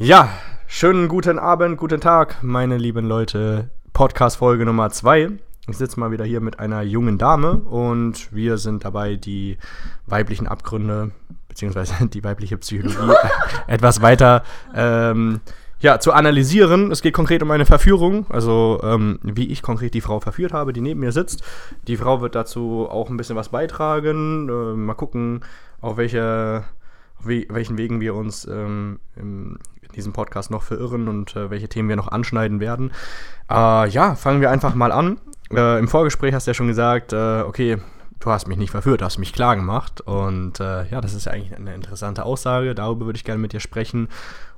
Ja, schönen guten Abend, guten Tag, meine lieben Leute. Podcast-Folge Nummer 2. Ich sitze mal wieder hier mit einer jungen Dame und wir sind dabei, die weiblichen Abgründe beziehungsweise die weibliche Psychologie etwas weiter ähm, ja, zu analysieren. Es geht konkret um eine Verführung, also ähm, wie ich konkret die Frau verführt habe, die neben mir sitzt. Die Frau wird dazu auch ein bisschen was beitragen. Äh, mal gucken, auf welche, we welchen Wegen wir uns ähm, im, in diesem Podcast noch verirren und äh, welche Themen wir noch anschneiden werden. Äh, ja, fangen wir einfach mal an. Äh, Im Vorgespräch hast du ja schon gesagt, äh, okay, du hast mich nicht verführt, du hast mich klar gemacht. Und äh, ja, das ist ja eigentlich eine interessante Aussage. Darüber würde ich gerne mit dir sprechen.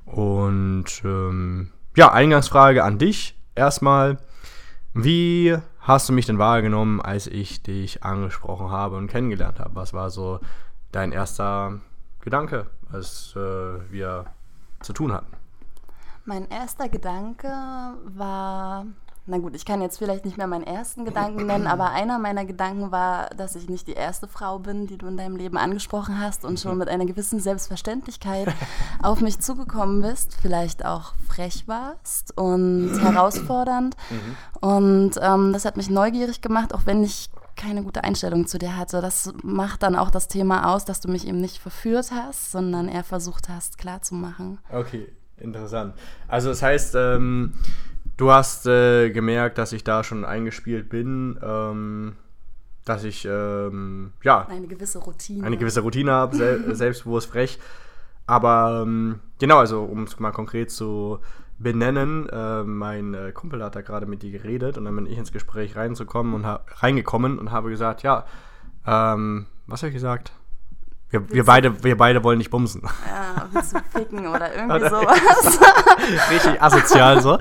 Und ähm, ja, Eingangsfrage an dich erstmal. Wie hast du mich denn wahrgenommen, als ich dich angesprochen habe und kennengelernt habe? Was war so dein erster Gedanke, als äh, wir zu tun hatten? Mein erster Gedanke war, na gut, ich kann jetzt vielleicht nicht mehr meinen ersten Gedanken nennen, aber einer meiner Gedanken war, dass ich nicht die erste Frau bin, die du in deinem Leben angesprochen hast und schon mit einer gewissen Selbstverständlichkeit auf mich zugekommen bist, vielleicht auch frech warst und herausfordernd. Mhm. Und ähm, das hat mich neugierig gemacht, auch wenn ich keine gute Einstellung zu dir hatte. Das macht dann auch das Thema aus, dass du mich eben nicht verführt hast, sondern eher versucht hast, klarzumachen. Okay, interessant. Also das heißt, ähm, du hast äh, gemerkt, dass ich da schon eingespielt bin, ähm, dass ich ähm, ja eine gewisse Routine, eine gewisse Routine habe, sel selbstbewusst frech. Aber ähm, genau, also um es mal konkret zu benennen. Äh, mein äh, Kumpel hat da gerade mit dir geredet und dann bin ich ins Gespräch reinzukommen und reingekommen und habe gesagt, ja, ähm, was habe ich gesagt? Wir, wir, beide, wir beide wollen nicht bumsen. Ja, willst du ficken oder irgendwie sowas. Richtig asozial so.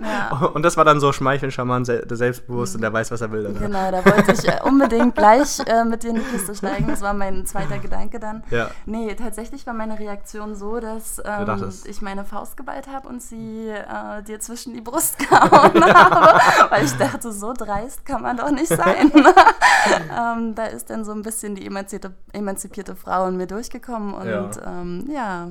Ja. Und das war dann so schmeichelnd, charmant, selbstbewusst und der weiß, was er will. Danach. Genau, da wollte ich äh, unbedingt gleich äh, mit dir in die Kiste steigen. Das war mein zweiter Gedanke dann. Ja. Nee, tatsächlich war meine Reaktion so, dass ähm, ich meine Faust geballt habe und sie äh, dir zwischen die Brust gehauen habe. Weil ich dachte, so dreist kann man doch nicht sein. ähm, da ist dann so ein bisschen die emanzipierte nette Frau in mir durchgekommen und ja, ähm, ja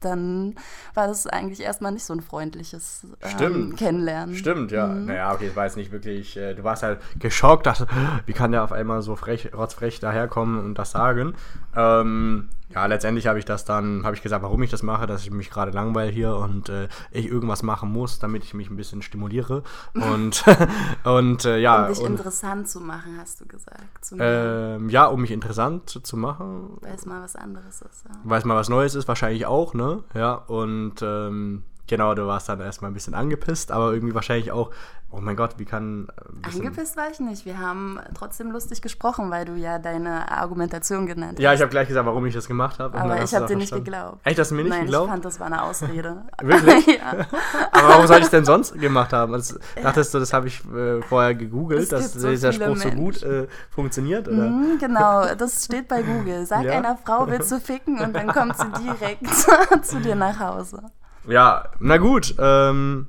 dann war das eigentlich erstmal nicht so ein freundliches ähm, Kennenlernen. Stimmt, ja. Mhm. Naja, okay, es war jetzt nicht wirklich, äh, du warst halt geschockt, dachte, wie kann der auf einmal so frech, rotzfrech daherkommen und das sagen. Ähm, ja, letztendlich habe ich das dann, habe ich gesagt, warum ich das mache, dass ich mich gerade langweile hier und äh, ich irgendwas machen muss, damit ich mich ein bisschen stimuliere. Und, und äh, ja. Um dich und, interessant zu machen, hast du gesagt. Ähm, ja, um mich interessant zu machen. Weil es mal was anderes ist. Ja. Weil es mal was Neues ist, wahrscheinlich auch, ne? Ja, und ähm, Genau, du warst dann erstmal ein bisschen angepisst, aber irgendwie wahrscheinlich auch, oh mein Gott, wie kann. Angepisst war ich nicht. Wir haben trotzdem lustig gesprochen, weil du ja deine Argumentation genannt hast. Ja, ich habe gleich gesagt, warum ich das gemacht habe. Aber ich habe dir nicht geglaubt. Echt, hast du mir nicht Nein, geglaubt? Ich fand, das war eine Ausrede. Wirklich? ja. Aber warum soll ich es denn sonst gemacht haben? Also, dachtest du, das habe ich äh, vorher gegoogelt, dass so dieser Spruch Menschen. so gut äh, funktioniert? Oder? Mm, genau, das steht bei Google. Sag ja? einer Frau, willst du ficken und dann kommt sie direkt zu dir nach Hause. Ja, na gut. Ähm,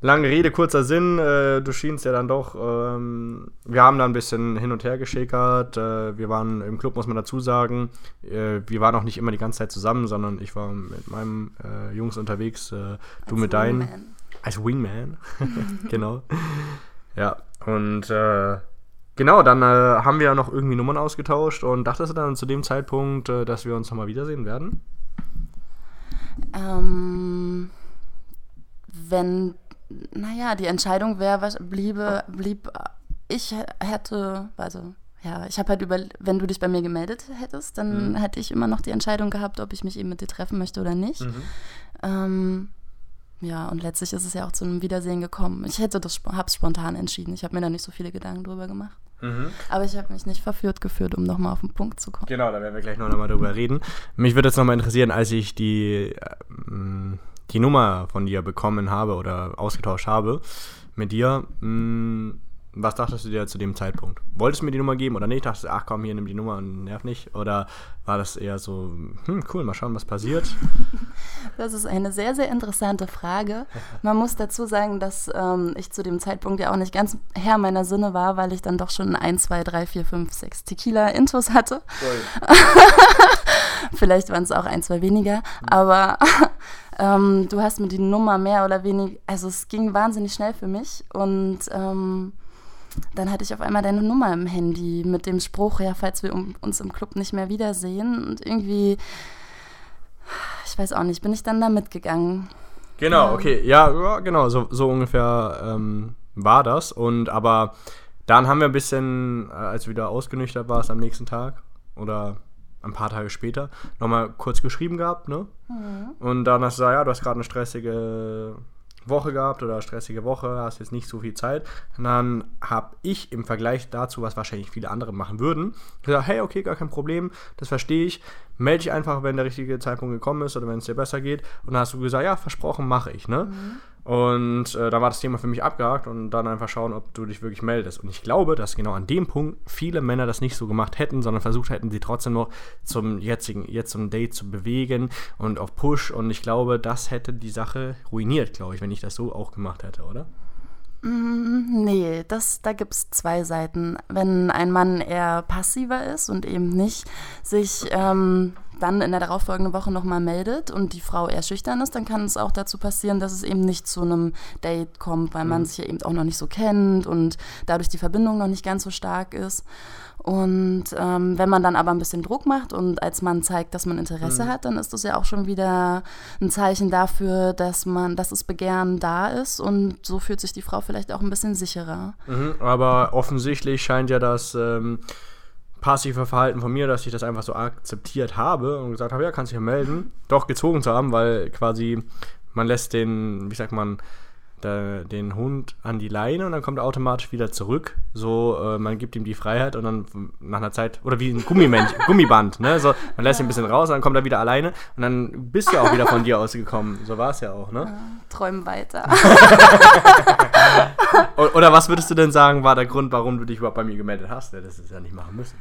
lange Rede, kurzer Sinn. Äh, du schienst ja dann doch. Ähm, wir haben da ein bisschen hin und her geschickert. Äh, wir waren im Club, muss man dazu sagen. Äh, wir waren auch nicht immer die ganze Zeit zusammen, sondern ich war mit meinem äh, Jungs unterwegs. Äh, du mit deinen. Als Wingman. genau. Ja, und. Äh, Genau, dann äh, haben wir ja noch irgendwie Nummern ausgetauscht und dachtest du dann zu dem Zeitpunkt, äh, dass wir uns nochmal wiedersehen werden? Ähm, wenn, naja, die Entscheidung wäre, bliebe, blieb, ich hätte, also ja, ich habe halt über, wenn du dich bei mir gemeldet hättest, dann mhm. hätte ich immer noch die Entscheidung gehabt, ob ich mich eben mit dir treffen möchte oder nicht. Mhm. Ähm, ja, und letztlich ist es ja auch zu einem Wiedersehen gekommen. Ich hätte das, habe spontan entschieden. Ich habe mir da nicht so viele Gedanken drüber gemacht. Mhm. Aber ich habe mich nicht verführt gefühlt, um nochmal auf den Punkt zu kommen. Genau, da werden wir gleich noch mal drüber reden. Mich würde jetzt nochmal interessieren, als ich die, äh, die Nummer von dir bekommen habe oder ausgetauscht habe mit dir, mh, mm, was dachtest du dir zu dem Zeitpunkt? Wolltest du mir die Nummer geben oder nicht? Dachtest du, ach komm, hier, nimm die Nummer und nerv nicht? Oder war das eher so, hm, cool, mal schauen, was passiert? Das ist eine sehr, sehr interessante Frage. Man muss dazu sagen, dass ähm, ich zu dem Zeitpunkt ja auch nicht ganz Herr meiner Sinne war, weil ich dann doch schon 1, 2, 3, 4, 5, 6 Tequila-Intos hatte. Vielleicht waren es auch ein, zwei weniger. Mhm. Aber ähm, du hast mir die Nummer mehr oder weniger, also es ging wahnsinnig schnell für mich und ähm, dann hatte ich auf einmal deine Nummer im Handy mit dem Spruch, ja, falls wir uns im Club nicht mehr wiedersehen und irgendwie, ich weiß auch nicht, bin ich dann da mitgegangen. Genau, ja. okay, ja, genau, so, so ungefähr ähm, war das und aber dann haben wir ein bisschen, äh, als du wieder ausgenüchtert warst am nächsten Tag oder ein paar Tage später, nochmal kurz geschrieben gehabt, ne? Mhm. Und dann hast du gesagt, ja, du hast gerade eine stressige Woche gehabt oder stressige Woche, hast jetzt nicht so viel Zeit. Und dann habe ich im Vergleich dazu, was wahrscheinlich viele andere machen würden, gesagt, hey, okay, gar kein Problem, das verstehe ich. Melde dich einfach, wenn der richtige Zeitpunkt gekommen ist oder wenn es dir besser geht. Und dann hast du gesagt, ja, versprochen, mache ich, ne? Mhm. Und äh, da war das Thema für mich abgehakt und dann einfach schauen, ob du dich wirklich meldest. Und ich glaube, dass genau an dem Punkt viele Männer das nicht so gemacht hätten, sondern versucht hätten, sie trotzdem noch zum jetzigen, jetzt zum Date zu bewegen und auf Push. Und ich glaube, das hätte die Sache ruiniert, glaube ich, wenn ich das so auch gemacht hätte, oder? Mm, nee, das, da gibt es zwei Seiten. Wenn ein Mann eher passiver ist und eben nicht sich ähm, dann in der darauffolgenden Woche nochmal meldet und die Frau eher schüchtern ist, dann kann es auch dazu passieren, dass es eben nicht zu einem Date kommt, weil man mhm. sich ja eben auch noch nicht so kennt und dadurch die Verbindung noch nicht ganz so stark ist. Und ähm, wenn man dann aber ein bisschen Druck macht und als Mann zeigt, dass man Interesse mhm. hat, dann ist das ja auch schon wieder ein Zeichen dafür, dass man, dass das Begehren da ist und so fühlt sich die Frau vielleicht auch ein bisschen sicherer. Mhm, aber offensichtlich scheint ja das ähm, passive Verhalten von mir, dass ich das einfach so akzeptiert habe und gesagt habe, ja, kannst dich ja melden, doch gezogen zu haben, weil quasi man lässt den, wie sagt man, da, den Hund an die Leine und dann kommt er automatisch wieder zurück. So, äh, man gibt ihm die Freiheit und dann nach einer Zeit, oder wie ein Gummimännchen, Gummiband, ne? So, man lässt ihn ein bisschen raus, und dann kommt er wieder alleine und dann bist du auch wieder von dir ausgekommen. So war es ja auch, ne? Träumen weiter. oder was würdest du denn sagen, war der Grund, warum du dich überhaupt bei mir gemeldet hast? Das ist ja nicht machen müssen.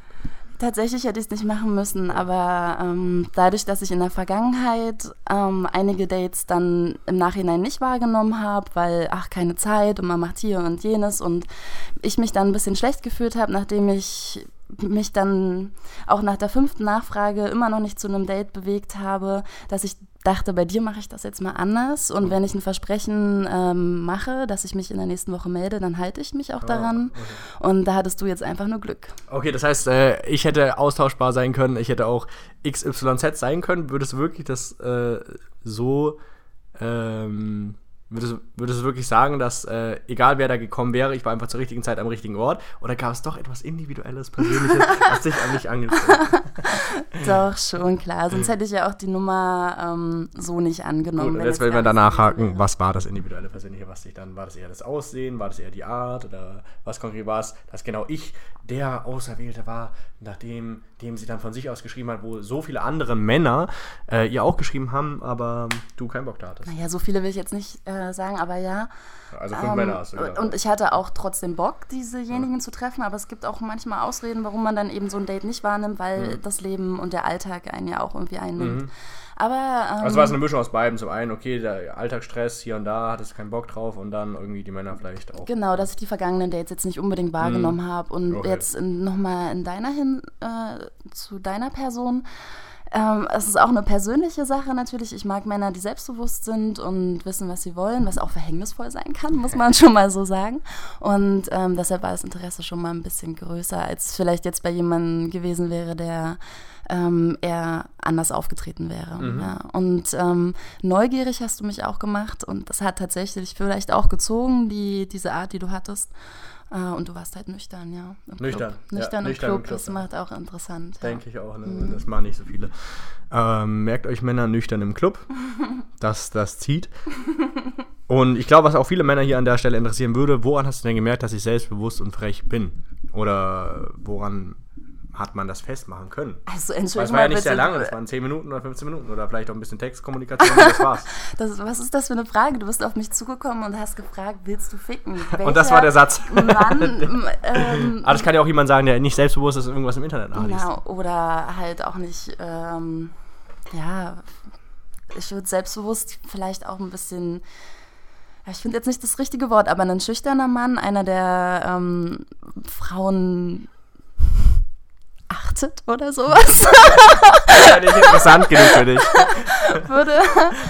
Tatsächlich hätte ich es nicht machen müssen, aber ähm, dadurch, dass ich in der Vergangenheit ähm, einige Dates dann im Nachhinein nicht wahrgenommen habe, weil, ach, keine Zeit und man macht hier und jenes und ich mich dann ein bisschen schlecht gefühlt habe, nachdem ich mich dann auch nach der fünften Nachfrage immer noch nicht zu einem Date bewegt habe, dass ich dachte, bei dir mache ich das jetzt mal anders. Und wenn ich ein Versprechen ähm, mache, dass ich mich in der nächsten Woche melde, dann halte ich mich auch daran. Oh, okay. Und da hattest du jetzt einfach nur Glück. Okay, das heißt, äh, ich hätte austauschbar sein können, ich hätte auch XYZ sein können. Würdest du wirklich das äh, so ähm, Würdest, würdest du wirklich sagen, dass äh, egal wer da gekommen wäre, ich war einfach zur richtigen Zeit am richtigen Ort? Oder gab es doch etwas Individuelles, Persönliches, was dich an mich angezogen Doch, schon klar. Sonst hätte ich ja auch die Nummer ähm, so nicht angenommen. Gut, jetzt werden wir danach haken, was war das Individuelle, Persönliche, was dich dann, war das eher das Aussehen, war das eher die Art oder was konkret war es, dass genau ich der Auserwählte war, nachdem dem sie dann von sich aus geschrieben hat, wo so viele andere Männer äh, ihr auch geschrieben haben, aber du keinen Bock da hattest. Naja, so viele will ich jetzt nicht äh, sagen, aber ja. Also fünf ähm, Männer hast du gesagt. Und ich hatte auch trotzdem Bock, diesejenigen ja. zu treffen, aber es gibt auch manchmal Ausreden, warum man dann eben so ein Date nicht wahrnimmt, weil mhm. das Leben und der Alltag einen ja auch irgendwie einnimmt. Mhm. Aber, ähm, also war es eine Mischung aus beiden. Zum einen, okay, der Alltagsstress hier und da, hattest keinen Bock drauf und dann irgendwie die Männer vielleicht auch. Genau, dass ich die vergangenen Dates jetzt nicht unbedingt wahrgenommen hm. habe. Und okay. jetzt nochmal in deiner hin, äh, zu deiner Person. Ähm, es ist auch eine persönliche Sache natürlich. Ich mag Männer, die selbstbewusst sind und wissen, was sie wollen, was auch verhängnisvoll sein kann, muss man schon mal so sagen. Und ähm, deshalb war das Interesse schon mal ein bisschen größer, als vielleicht jetzt bei jemandem gewesen wäre, der ähm, eher anders aufgetreten wäre. Mhm. Ja. Und ähm, neugierig hast du mich auch gemacht und das hat tatsächlich vielleicht auch gezogen, die, diese Art, die du hattest. Äh, und du warst halt nüchtern, ja. Nüchtern. Club. Nüchtern, ja, im, nüchtern Club, im Club, das macht auch interessant. Denke ja. ich auch, ne? mhm. das machen nicht so viele. Ähm, merkt euch Männer nüchtern im Club, dass das zieht. Und ich glaube, was auch viele Männer hier an der Stelle interessieren würde, woran hast du denn gemerkt, dass ich selbstbewusst und frech bin? Oder woran hat man das festmachen können. Also Entschuldigung. Das war ja nicht sehr lange, das waren 10 Minuten oder 15 Minuten oder vielleicht auch ein bisschen Textkommunikation das war's. Das, was ist das für eine Frage? Du bist auf mich zugekommen und hast gefragt, willst du ficken? Welcher und das war der Satz. Mann, ähm, Aber das kann ja auch jemand sagen, der nicht selbstbewusst ist und irgendwas im Internet nachliest. Genau, oder halt auch nicht, ähm, ja, ich würde selbstbewusst vielleicht auch ein bisschen ich finde jetzt nicht das richtige Wort, aber ein schüchterner Mann, einer der ähm, Frauen achtet oder sowas. ja, nicht interessant genug für dich. würde,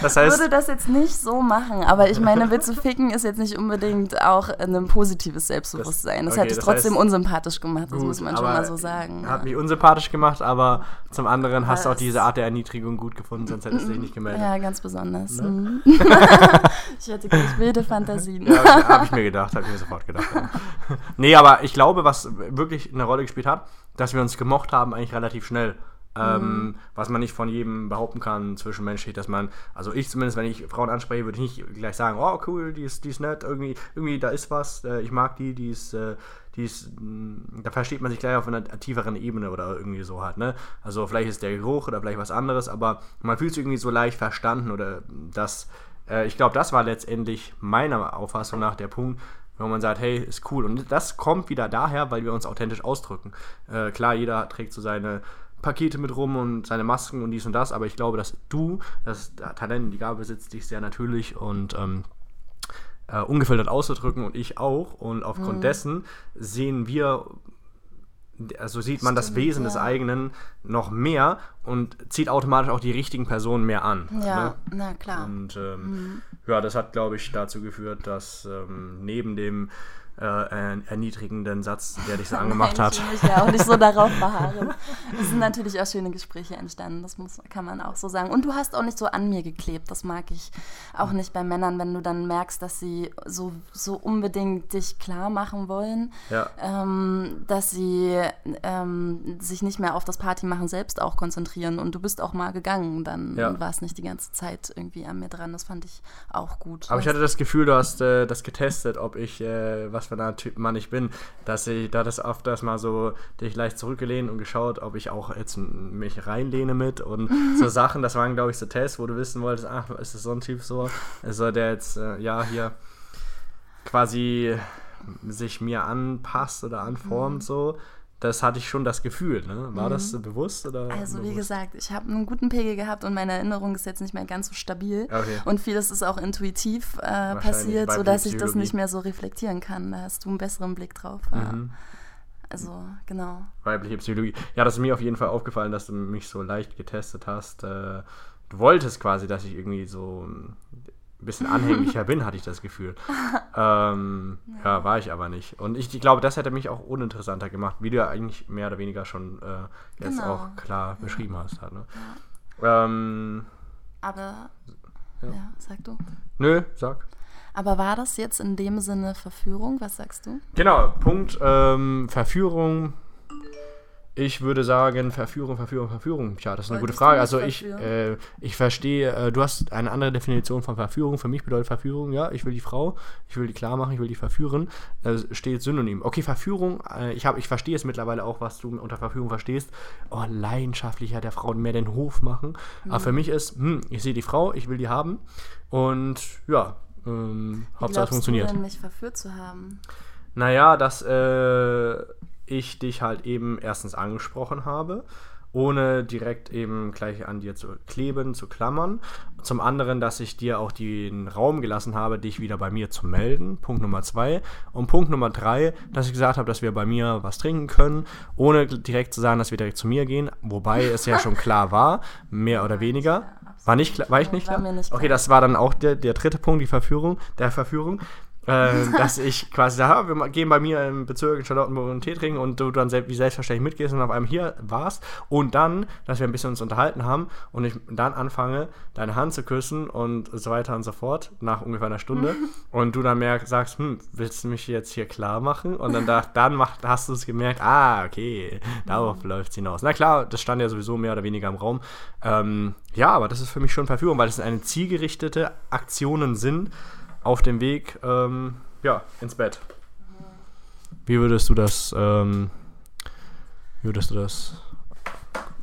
Das heißt- würde das jetzt nicht so machen. Aber ich meine, Witze ficken ist jetzt nicht unbedingt auch ein positives Selbstbewusstsein. Das, okay, hat dich trotzdem heißt- unsympathisch gemacht, das Gut, muss man schon mal so sagen. Hat ja. mich unsympathisch gemacht, aber zum anderen hast du auch diese Art der Erniedrigung gut gefunden, sonst hättest du dich nicht gemeldet. Ja, ganz besonders. Ne? Mhm. ich hatte gleich wilde Fantasien. Ja, habe ich, mir gedacht, habe ich mir sofort gedacht. Nee, aber ich glaube, was wirklich eine Rolle gespielt hat, dass wir uns gemocht haben, eigentlich relativ schnell. Ähm, was man nicht von jedem behaupten kann zwischenmenschlich, dass man, also ich zumindest, wenn ich Frauen anspreche, würde ich nicht gleich sagen, oh cool, die ist, die ist nett, irgendwie, irgendwie da ist was, äh, ich mag die, die ist, äh, die ist, mh, da versteht man sich gleich auf einer tieferen Ebene oder irgendwie so halt, ne? Also vielleicht ist der Geruch oder vielleicht was anderes, aber man fühlt sich irgendwie so leicht verstanden oder das, äh, ich glaube, das war letztendlich meiner Auffassung nach der Punkt, wenn man sagt, hey, ist cool. Und das kommt wieder daher, weil wir uns authentisch ausdrücken. Äh, klar, jeder trägt so seine Pakete mit rum und seine Masken und dies und das, aber ich glaube, dass du das Talent, die Gabe besitzt, dich sehr natürlich und ähm, äh, ungefiltert auszudrücken und ich auch. Und aufgrund Mhm. dessen sehen wir, also sieht man das Stimmt, Wesen des ja. eigenen noch mehr und zieht automatisch auch die richtigen Personen mehr an. Ja, Ne? na klar. Und ähm, Mhm. ja, das hat, glaube ich, dazu geführt, dass ähm, neben dem äh, erniedrigenden Satz, der dich so angemacht Nein, hat, Ich will mich ja auch nicht so darauf beharren. Es sind natürlich auch schöne Gespräche entstanden, das muss, kann man auch so sagen. Und du hast auch nicht so an mir geklebt, das mag ich auch nicht bei Männern, wenn du dann merkst, dass sie so, so unbedingt dich klar machen wollen, ja, ähm, dass sie ähm, sich nicht mehr auf das Partymachen selbst auch konzentrieren und du bist auch mal gegangen, dann Ja. war es nicht die ganze Zeit irgendwie an mir dran. Das fand ich auch gut. Aber ich hatte das Gefühl, du hast äh, das getestet, ob ich, äh, was für ein Typ Mann ich bin, dass ich da das oft das mal so dich leicht zurückgelehnt und geschaut, ob ich auch jetzt mich reinlehne mit und so Sachen. Das waren, glaube ich, so Tests, wo du wissen wolltest, ach, ist das so ein Typ so? Also der jetzt, äh, ja, hier quasi sich mir anpasst oder anformt, Mhm. so. Das hatte ich schon das Gefühl, ne? War das so bewusst oder? Also wie unbewusst? gesagt, ich habe einen guten Pegel gehabt und meine Erinnerung ist jetzt nicht mehr ganz so stabil. Okay. Und vieles ist auch intuitiv äh, passiert, sodass ich das nicht mehr so reflektieren kann. Da hast du einen besseren Blick drauf. Mhm. Also genau. Weibliche Psychologie. Ja, das ist mir auf jeden Fall aufgefallen, dass du mich so leicht getestet hast. Äh, du wolltest quasi, dass ich irgendwie so ein bisschen anhänglicher bin, hatte ich das Gefühl. Ähm, ja, war ich aber nicht. Und ich, ich glaube, das hätte mich auch uninteressanter gemacht, wie du ja eigentlich mehr oder weniger schon äh, jetzt Genau. auch klar beschrieben hast. Halt, ne? ähm, Aber Ja. ja. sag du. nö, sag. Aber war das jetzt in dem Sinne Verführung? Was sagst du? Genau, Punkt ähm, Verführung. Ich würde sagen, Verführung, Verführung, Verführung. Tja, das ist eine gute Wolltest Frage. Also ich, äh, ich verstehe, äh, du hast eine andere Definition von Verführung. Für mich bedeutet Verführung, ja, ich will die Frau, ich will die klar machen, ich will die verführen. Das steht synonym. Okay, Verführung, äh, ich, hab, ich verstehe es mittlerweile auch, was du unter Verführung verstehst. Oh, leidenschaftlicher der Frau mehr den Hof machen. Aber Mhm. für mich ist, hm, ich sehe die Frau, ich will die haben. Und ja, ähm, Hauptsache es funktioniert. du denn, mich verführt zu haben? Naja, dass äh, ich dich halt eben erstens angesprochen habe, ohne direkt eben gleich an dir zu kleben, zu klammern. Zum anderen, dass ich dir auch den Raum gelassen habe, dich wieder bei mir zu melden. Punkt Nummer zwei. Und Punkt Nummer drei, dass ich gesagt habe, dass wir bei mir was trinken können, ohne direkt zu sagen, dass wir direkt zu mir gehen. Wobei es ja schon klar war, mehr oder weniger. War, nicht klar, war ich nicht klar? Okay, das war dann auch der, der dritte Punkt, die Verführung, der Verführung. Äh, dass ich quasi sage, wir gehen bei mir im Bezirk in Charlottenburg einen Tee trinken und du dann sel wie selbstverständlich mitgehst und auf einmal hier warst und dann, dass wir ein bisschen uns unterhalten haben und ich dann anfange, deine Hand zu küssen und so weiter und so fort, nach ungefähr einer Stunde und du dann merkst, sagst, hm, willst du mich jetzt hier klar machen? Und dann, da, dann macht, hast du es gemerkt, ah, okay, darauf läuft es hinaus. Na klar, das stand ja sowieso mehr oder weniger im Raum. Ähm, ja, aber das ist für mich schon Verführung, weil es eine zielgerichtete Aktionen sind, auf dem Weg ähm, ja, ins Bett. Wie würdest du das, ähm, wie würdest du das?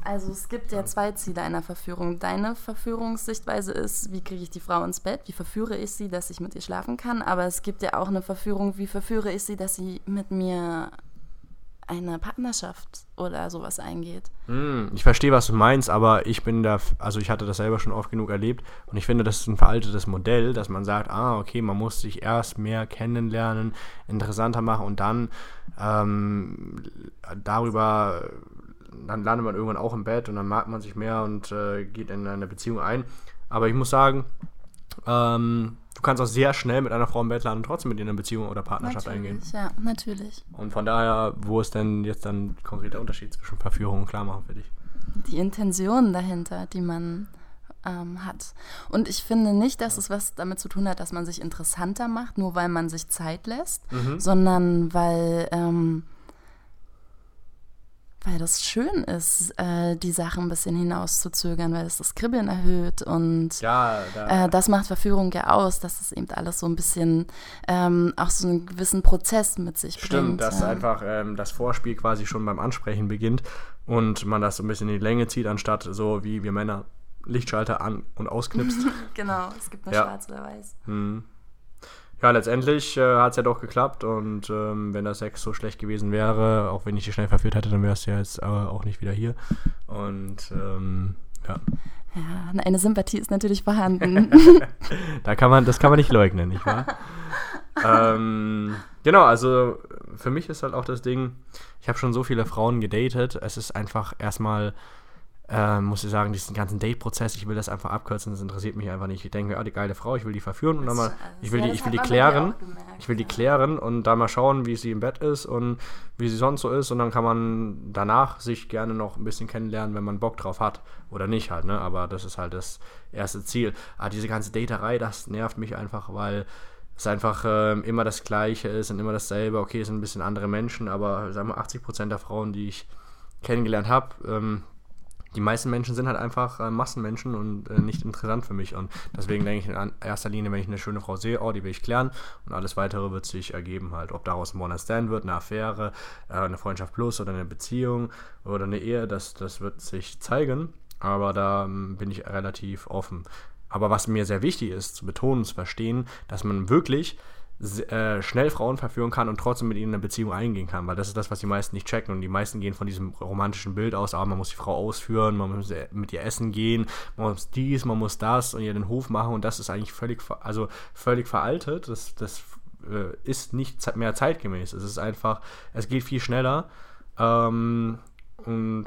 Also es gibt ja zwei Ziele einer Verführung. Deine Verführungssichtweise ist, wie kriege ich die Frau ins Bett, wie verführe ich sie, dass ich mit ihr schlafen kann. Aber es gibt ja auch eine Verführung, wie verführe ich sie, dass sie mit mir eine Partnerschaft oder sowas eingeht. Hm, ich verstehe, was du meinst, aber ich bin da, also ich hatte das selber schon oft genug erlebt und ich finde, das ist ein veraltetes Modell, dass man sagt, ah, okay, man muss sich erst mehr kennenlernen, interessanter machen und dann ähm, darüber dann landet man irgendwann auch im Bett und dann mag man sich mehr und äh, geht in eine Beziehung ein. Aber ich muss sagen, ähm, du kannst auch sehr schnell mit einer Frau im Bett landen und trotzdem mit ihr eine Beziehung oder Partnerschaft natürlich, eingehen. Ja, natürlich. Und von daher, wo ist denn jetzt dann konkret der Unterschied zwischen Verführung und Klarmachen für dich? Die Intention dahinter, die man ähm, hat. Und ich finde nicht, dass es was damit zu tun hat, dass man sich interessanter macht, nur weil man sich Zeit lässt, Mhm. sondern weil, ähm, weil das schön ist, äh, die Sachen ein bisschen hinauszuzögern, weil es das Kribbeln erhöht und Ja, da, äh, das macht Verführung ja aus, dass es eben alles so ein bisschen ähm, auch so einen gewissen Prozess mit sich bringt. Stimmt, dass ja. einfach ähm, das Vorspiel quasi schon beim Ansprechen beginnt und man das so ein bisschen in die Länge zieht, anstatt so wie wir Männer Lichtschalter an- und ausknipst. Genau, es gibt nur Ja. schwarz oder weiß. hm. Ja, letztendlich äh, hat es ja doch geklappt und ähm, wenn der Sex so schlecht gewesen wäre, auch wenn ich dich schnell verführt hätte, dann wärst du ja jetzt äh, auch nicht wieder hier. Und ähm, ja, Ja, eine Sympathie ist natürlich vorhanden. da kann man, das kann man nicht leugnen, nicht wahr? ähm, genau, also für mich ist halt auch das Ding, ich habe schon so viele Frauen gedatet, es ist einfach erstmal, äh, muss ich sagen, diesen ganzen Date-Prozess, ich will das einfach abkürzen, das interessiert mich einfach nicht. Ich denke, ah, die geile Frau, ich will die verführen und dann mal, ich will die, ich will die klären, ich will die klären und dann mal schauen, wie sie im Bett ist und wie sie sonst so ist und dann kann man danach sich gerne noch ein bisschen kennenlernen, wenn man Bock drauf hat oder nicht halt, ne, aber das ist halt das erste Ziel. Ah, diese ganze Daterei, das nervt mich einfach, weil es einfach ähm, immer das Gleiche ist und immer dasselbe. Okay, es sind ein bisschen andere Menschen, aber sagen wir 80% der Frauen, die ich kennengelernt habe, ähm, die meisten Menschen sind halt einfach äh, Massenmenschen und äh, nicht interessant für mich. Und deswegen denke ich in erster Linie, wenn ich eine schöne Frau sehe, oh, die will ich klären und alles weitere wird sich ergeben halt. Ob daraus ein One-Night-Stand wird, eine Affäre, äh, eine Freundschaft plus oder eine Beziehung oder eine Ehe, das, das wird sich zeigen. Aber da ähm, bin ich relativ offen. Aber was mir sehr wichtig ist, zu betonen, zu verstehen, dass man wirklich äh, schnell Frauen verführen kann und trotzdem mit ihnen eine Beziehung eingehen kann, weil das ist das, was die meisten nicht checken. Und die meisten gehen von diesem romantischen Bild aus, aber man muss die Frau ausführen, man muss äh, mit ihr essen gehen, man muss dies, man muss das und ihr den Hof machen. Und das ist eigentlich völlig, also völlig veraltet, das, das äh, ist nicht mehr zeitgemäß, es ist einfach, es geht viel schneller ähm, und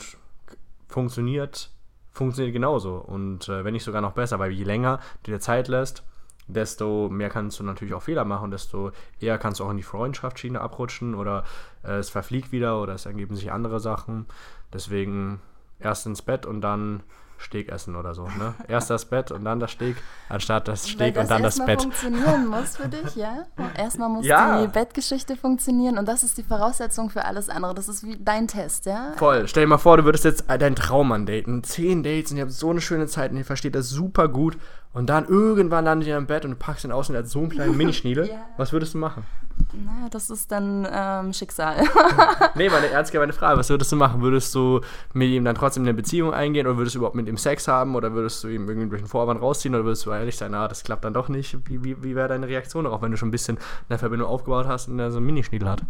funktioniert, funktioniert genauso. Und äh, wenn nicht sogar noch besser, weil je länger du dir Zeit lässt, desto mehr kannst du natürlich auch Fehler machen, desto eher kannst du auch in die Freundschaftsschiene abrutschen oder äh, es verfliegt wieder oder es ergeben sich andere Sachen. Deswegen erst ins Bett und dann Steak essen oder so. Ne? Erst das Bett und dann das Steak, anstatt das Weil Steak und dann das erstmal Bett. funktionieren muss für dich, ja? Erstmal muss Ja. die Bettgeschichte funktionieren und das ist die Voraussetzung für alles andere. Das ist wie dein Test, ja? Voll. Stell dir mal vor, du würdest jetzt deinen Traummann daten. Zehn Dates und ihr habt so eine schöne Zeit und ihr versteht das super gut. Und dann irgendwann landet ihr im Bett und du packst ihn aus und er hat so einen kleinen Minischniedel. Ja. Was würdest du machen? Na, das ist dann ähm, Schicksal. Nee, meine ernst gemeinte Frage. Was würdest du machen? Würdest du mit ihm dann trotzdem eine Beziehung eingehen oder würdest du überhaupt mit ihm Sex haben oder würdest du ihm irgendwie durch den Vorwand rausziehen oder würdest du ehrlich sein, ah, das klappt dann doch nicht? Wie, wie, wie wäre deine Reaktion darauf, wenn du schon ein bisschen eine Verbindung aufgebaut hast und er so einen Minischniedel hat?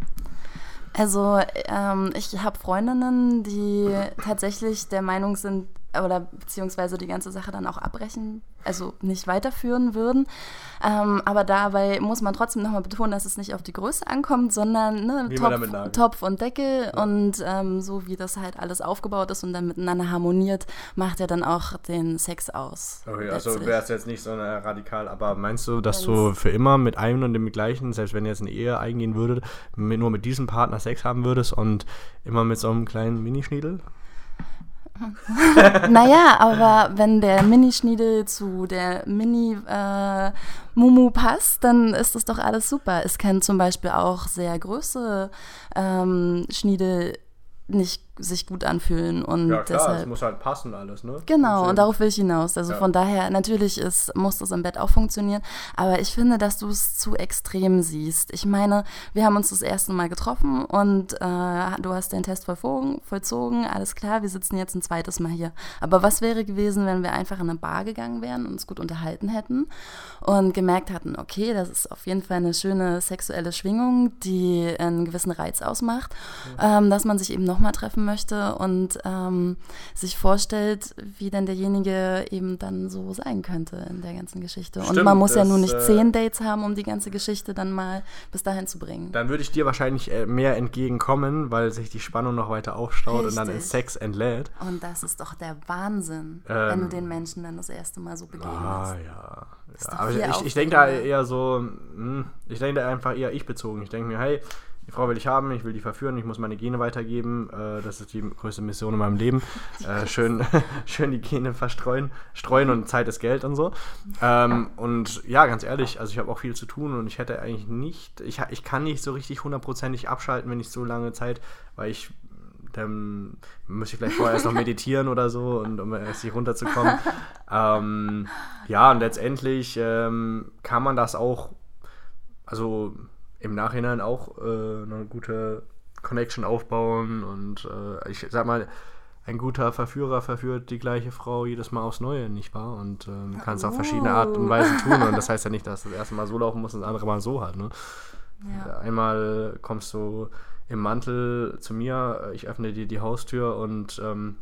Also, ähm, ich habe Freundinnen, die tatsächlich der Meinung sind, oder beziehungsweise die ganze Sache dann auch abbrechen, also nicht weiterführen würden. Ähm, aber dabei muss man trotzdem nochmal betonen, dass es nicht auf die Größe ankommt, sondern ne, Topf. Topf und Deckel und ähm, so wie das halt alles aufgebaut ist und dann miteinander harmoniert, macht er dann auch den Sex aus. Okay, also letztlich. wäre es jetzt nicht so eine radikal, aber meinst du, dass du für immer mit einem und dem gleichen, selbst wenn ihr jetzt eine Ehe eingehen würdet, mit, nur mit diesem Partner Sex haben würdest und immer mit so einem kleinen Minischniedel? Naja, aber wenn der Mini-Schniedel zu der Mini-Mumu passt, dann ist das doch alles super. Es kann zum Beispiel auch sehr große ähm, Schniedel nicht sich gut anfühlen und deshalb. muss halt passen alles, ne? Genau, und darauf will ich hinaus. Also Ja. von daher, natürlich ist, muss das im Bett auch funktionieren, aber ich finde, dass du es zu extrem siehst. Ich meine, wir haben uns das erste Mal getroffen und äh, du hast den Test vollzogen, vollzogen, alles klar, wir sitzen jetzt ein zweites Mal hier. Aber was wäre gewesen, wenn wir einfach in eine Bar gegangen wären und uns gut unterhalten hätten und gemerkt hatten, okay, das ist auf jeden Fall eine schöne sexuelle Schwingung, die einen gewissen Reiz ausmacht, ähm, dass man sich eben nochmal treffen treffen möchte und ähm, sich vorstellt, wie denn derjenige eben dann so sein könnte in der ganzen Geschichte. Stimmt, und man muss ja das, nur nicht äh, zehn Dates haben, um die ganze Geschichte dann mal bis dahin zu bringen. Dann würde ich dir wahrscheinlich äh, mehr entgegenkommen, weil sich die Spannung noch weiter aufstaut und dann in Richtig. Sex entlädt. Und das ist doch der Wahnsinn, Ähm, wenn du den Menschen dann das erste Mal so begegnest. Ah, ja. Ja. Aber ich, ich denke da aufregender. eher so, hm, ich denke da einfach eher ich bezogen. Ich denke mir, hey, die Frau will ich haben, ich will die verführen, ich muss meine Gene weitergeben. Äh, das ist die größte Mission in meinem Leben. Äh, schön, schön die Gene verstreuen, streuen und Zeit ist Geld und so. Ähm, und ja, ganz ehrlich, also ich habe auch viel zu tun und ich hätte eigentlich nicht, ich, ich kann nicht so richtig hundertprozentig abschalten, wenn ich so lange Zeit, weil ich dann müsste ich vielleicht vorher erst noch meditieren oder so und um erst hier runterzukommen. ähm, ja, und letztendlich ähm, kann man das auch, also im Nachhinein auch äh, eine gute Connection aufbauen und äh, ich sag mal, ein guter Verführer verführt die gleiche Frau jedes Mal aufs Neue, nicht wahr? Und ähm, kann es auf verschiedene Art und Oh. Weise tun. Und das heißt ja nicht, dass das erste Mal so laufen muss und das andere Mal so halt. Ne? Ja. Einmal kommst du im Mantel zu mir, ich öffne dir die Haustür und ähm,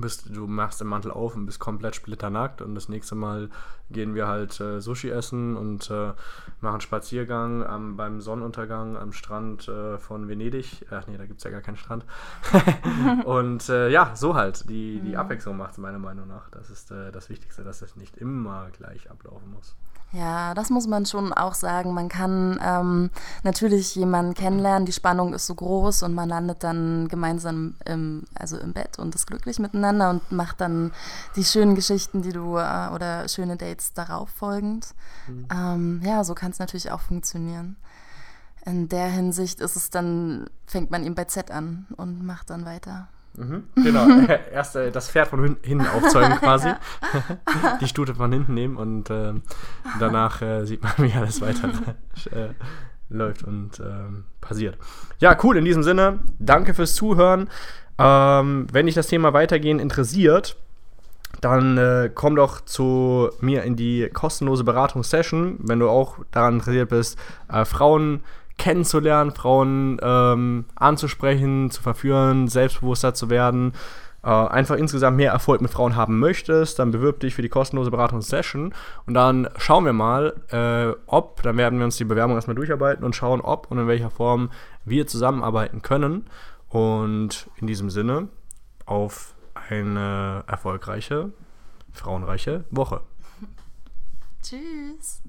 bist, du machst den Mantel auf und bist komplett splitternackt und das nächste Mal gehen wir halt äh, Sushi essen und äh, machen Spaziergang am, beim Sonnenuntergang am Strand äh, von Venedig. Ach nee, da gibt es ja gar keinen Strand. und äh, ja, so halt. Die, die Abwechslung macht es meiner Meinung nach. Das ist äh, das Wichtigste, dass es nicht immer gleich ablaufen muss. Ja, das muss man schon auch sagen. Man kann ähm, natürlich jemanden kennenlernen, die Spannung ist so groß und man landet dann gemeinsam im, also im Bett und ist glücklich miteinander und macht dann die schönen Geschichten, die du äh, oder schöne Dates darauf folgend. Ähm, ja, so kann es natürlich auch funktionieren. In der Hinsicht ist es dann, fängt man eben bei Z an und macht dann weiter. Mhm, genau. Erst äh, das Pferd von hin- hinten aufzäumen quasi. die Stute von hinten nehmen und ähm, danach äh, sieht man, wie alles weiter äh, läuft und ähm, passiert. Ja, cool. In diesem Sinne, danke fürs Zuhören. Ähm, wenn dich das Thema Weitergehen interessiert, dann äh, komm doch zu mir in die kostenlose Beratungssession, wenn du auch daran interessiert bist, äh, Frauen kennenzulernen, Frauen ähm, anzusprechen, zu verführen, selbstbewusster zu werden, äh, einfach insgesamt mehr Erfolg mit Frauen haben möchtest, dann bewirb dich für die kostenlose Beratungssession und dann schauen wir mal, äh, ob, dann werden wir uns die Bewerbung erstmal durcharbeiten und schauen, ob und in welcher Form wir zusammenarbeiten können. Und in diesem Sinne auf eine erfolgreiche, frauenreiche Woche. Tschüss.